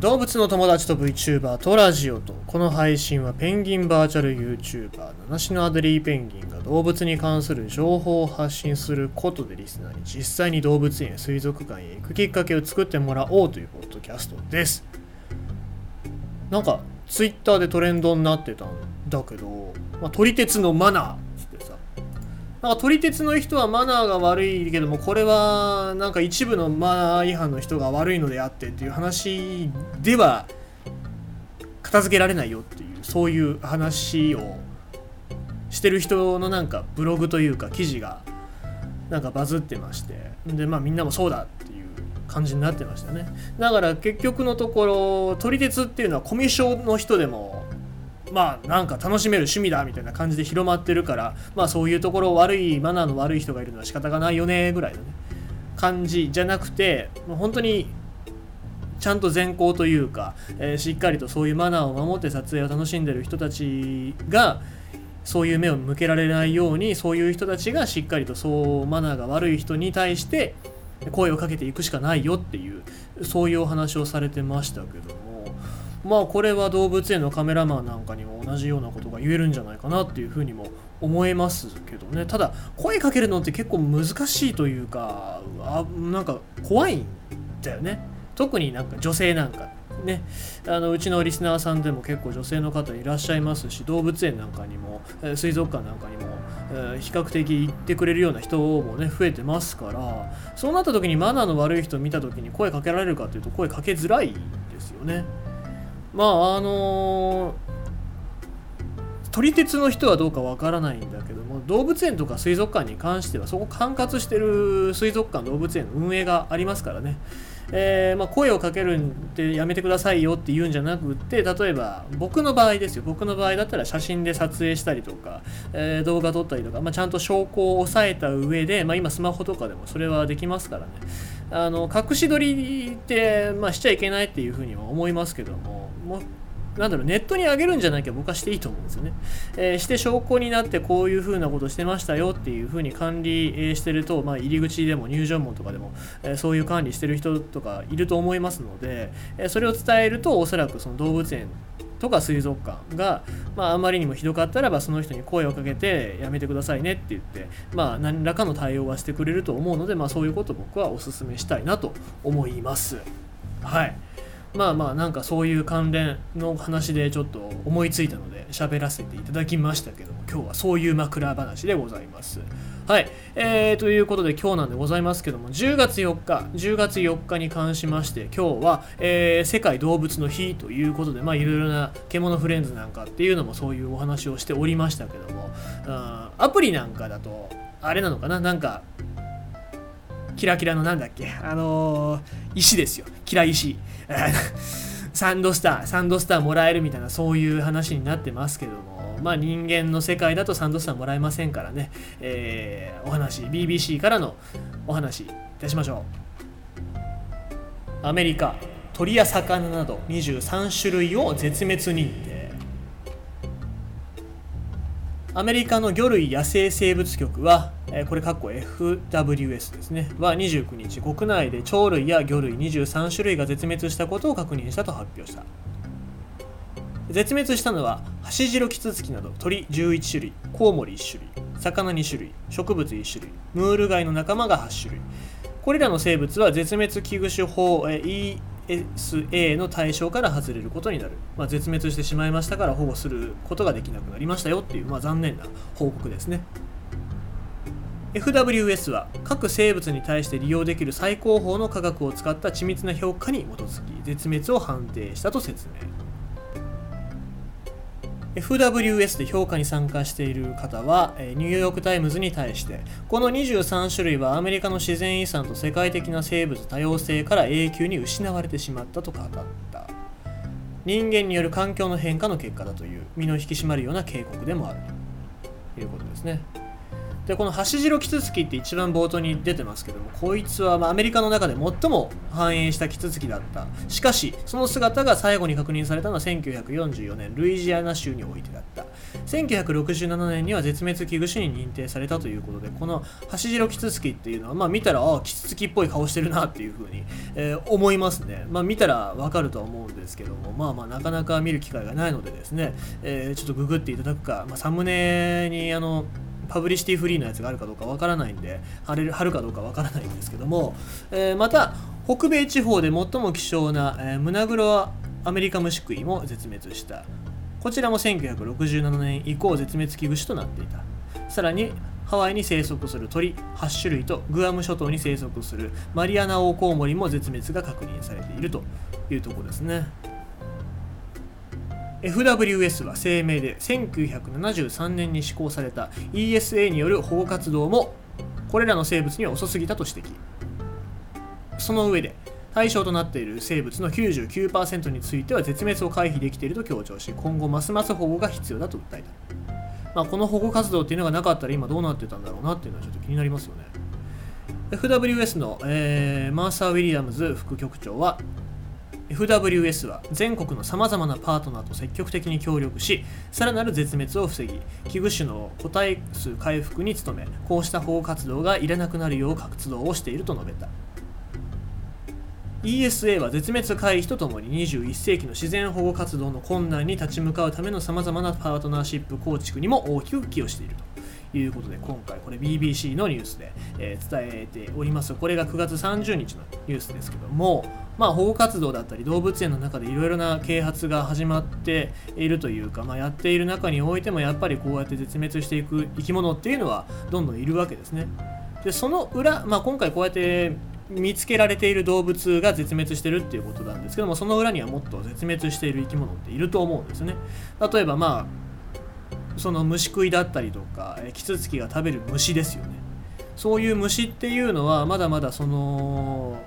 動物の友達と VTuber とラジオとこの配信はペンギンバーチャル YouTuber 七種のアデリーペンギンが動物に関する情報を発信することでリスナーに実際に動物園や水族館へ行くきっかけを作ってもらおうというポッドキャストです。なんか Twitter でトレンドになってたんだけど、まあ、撮り鉄のマナー。なんか撮り鉄の人はマナーが悪いけどもこれはなんか一部のマナー違反の人が悪いのであってっていう話では片付けられないよっていうそういう話をしてる人のなんかブログというか記事がなんかバズってまして。でまあみんなもそうだっていう感じになってましたね。だから結局のところ撮り鉄っていうのはコミュ障の人でもまあなんか楽しめる趣味だみたいな感じで広まってるからまあそういうところ悪いマナーの悪い人がいるのは仕方がないよねぐらいのね感じじゃなくてもう本当にちゃんと善行というか、えーしっかりとそういうマナーを守って撮影を楽しんでる人たちがそういう目を向けられないようにそういう人たちがしっかりとそうマナーが悪い人に対して声をかけていくしかないよっていうそういうお話をされてましたけども。まあこれは動物園のカメラマンなんかにも同じようなことが言えるんじゃないかなっていうふうにも思えますけどね。ただ声かけるのって結構難しいというかあなんか怖いんだよね。特になんか女性なんかね。あのうちのリスナーさんでも結構女性の方いらっしゃいますし動物園なんかにも、水族館なんかにも、え比較的行ってくれるような人もね増えてますからそうなった時にマナーの悪い人見た時に声かけられるかというと声かけづらいですよね。まああの撮り鉄の人はどうかわからないんだけども動物園とか水族館に関してはそこ管轄してる水族館動物園の運営がありますからね、えーまあ、声をかけるんでやめてくださいよって言うんじゃなくって例えば僕の場合ですよ。僕の場合だったら写真で撮影したりとか、えー動画撮ったりとか、まあ、ちゃんと証拠を押さえた上で、まあ、今スマホとかでもそれはできますからね。あの隠し撮りって、ま、しちゃいけないっていうふうには思いますけども。もなんだろうネットに上げるんじゃなきゃ僕はしていいと思うんですよね。えーして証拠になってこういうふうなことしてましたよっていうふうに管理えーしてると、まあ、入り口でも入場門とかでも、えーそういう管理してる人とかいると思いますので、えそれを伝えるとおそらくその動物園とか水族館が、まあ、あまりにもひどかったらばその人に声をかけてやめてくださいねって言って、まあ、何らかの対応はしてくれると思うので、まあ、そういうことを僕はお勧めしたいなと思います。はいまあまあなんかそういう関連の話でちょっと思いついたので喋らせていただきましたけども今日はそういう枕話でございます。はい、えー、ということで今日なんでございますけども10月4日10月4日に関しまして今日は、えー世界動物の日ということでまあいろいろな獣フレンズなんかっていうのもそういうお話をしておりましたけどもうんアプリなんかだとあれなのかな？なんかキラキラのなんだっけ？あのー石ですよ。キラ石。サンドスターサンドスターもらえるみたいなそういう話になってますけども。まあ人間の世界だとサンドスターもらえませんからね、えーお話 BBC からのお話いたしましょう。アメリカ鳥や魚など23種類を絶滅認定。アメリカの魚類野生生物局は、えこれ括弧 FWS ですね、は29日、国内で鳥類や魚類23種類が絶滅したことを確認したと発表した。絶滅したのは、ハシジロキツツキなど鳥11種類、コウモリ1種類、魚2種類、植物1種類、ムール貝の仲間が8種類。これらの生物は絶滅危惧種法 ESA の対象から外れることになる、まあ、絶滅してしまいましたから保護することができなくなりましたよっていう、まあ、残念な報告ですね FWS は各生物に対して利用できる最高峰の科学を使った緻密な評価に基づき絶滅を判定したと説明 FWS で評価に参加している方は、ニューヨーク・タイムズに対して、この23種類はアメリカの自然遺産と世界的な生物多様性から永久に失われてしまったと語った。人間による環境の変化の結果だという身の引き締まるような警告でもあるということですね。でこのハシジロキツツキって一番冒頭に出てますけどもこいつはまアメリカの中で最も繁栄したキツツキだった。しかしその姿が最後に確認されたのは1944年ルイジアナ州においてだった。1967年には絶滅危惧種に認定されたということでこのハシジロキツツキっていうのはまあ見たらああキツツキっぽい顔してるなっていうふうに、えー、思いますね。まあ見たらわかるとは思うんですけどもまあまあなかなか見る機会がないのでですね、えー、ちょっとググっていただくか、まあ、サムネにあのパブリシティフリーのやつがあるかどうかわからないんで貼れる貼るかどうかわからないんですけども、えー、また北米地方で最も希少な、えー、胸黒アメリカムシクイも絶滅した。こちらも1967年以降絶滅危惧種となっていた。さらにハワイに生息する鳥8種類とグアム諸島に生息するマリアナオオコウモリも絶滅が確認されているというところですね。FWS は声明で1973年に施行された ESA による保護活動もこれらの生物には遅すぎたと指摘。その上で対象となっている生物の99%については絶滅を回避できていると強調し今後ますます保護が必要だと訴えた、まあ、この保護活動っていうのがなかったら今どうなってたんだろうなっていうのはちょっと気になりますよね。FWS の、えー、マーサー・ウィリアムズ副局長は FWS は全国のさまざまなパートナーと積極的に協力しさらなる絶滅を防ぎ危惧種の個体数回復に努めこうした保護活動がいらなくなるよう活動をしていると述べた。ESA は絶滅回避とともに21世紀の自然保護活動の困難に立ち向かうためのさまざまなパートナーシップ構築にも大きく寄与していると。いうことで今回これ BBC のニュースで、えー、伝えておりますこれが9月30日のニュースですけどもまあ、保護活動だったり動物園の中でいろいろな啓発が始まっているというか、まあ、やっている中においてもやっぱりこうやって絶滅していく生き物っていうのはどんどんいるわけですね。でその裏、まあ、今回こうやって見つけられている動物が絶滅してるっていうことなんですけどもその裏にはもっと絶滅している生き物っていると思うんですね。例えばまあその虫食いだったりとかキツツキが食べる虫ですよね。そういう虫っていうのはまだまだその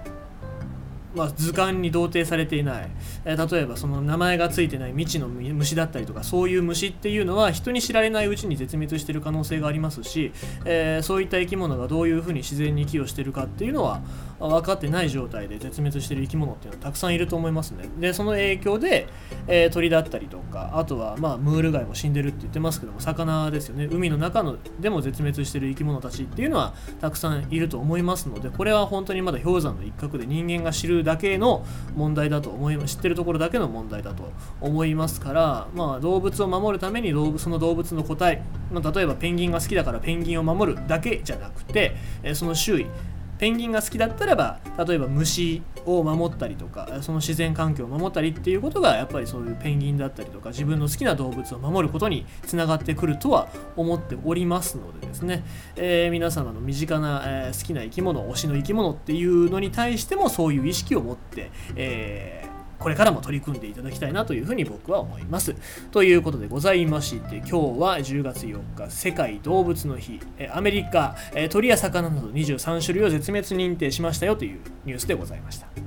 まあ、図鑑に同定されていない、例えばその名前が付いてない未知の虫だったりとかそういう虫っていうのは人に知られないうちに絶滅してる可能性がありますし、えー、そういった生き物がどういうふうに自然に寄与してるかっていうのは分かってない状態で絶滅している生き物っていうのはたくさんいると思いますね。でその影響で、えー、鳥だったりとかあとはまあムール貝も死んでるって言ってますけども魚ですよね。海の中のでも絶滅している生き物たちっていうのはたくさんいると思いますのでこれは本当にまだ氷山の一角で人間が知るだけの問題だと思い知ってるところだけの問題だと思いますから、まあ、動物を守るためにその動物の個体、まあ、例えばペンギンが好きだからペンギンを守るだけじゃなくて、えその周囲ペンギンが好きだったらば例えば虫を守ったりとかその自然環境を守ったりっていうことがやっぱりそういうペンギンだったりとか自分の好きな動物を守ることにつながってくるとは思っておりますのでですね、えー、皆様の身近な、えー、好きな生き物推しの生き物っていうのに対してもそういう意識を持って、えーこれからも取り組んでいただきたいなというふうに僕は思います。ということでございまして、今日は10月4日、世界動物の日、アメリカ、鳥や魚など23種類を絶滅認定しましたよというニュースでございました。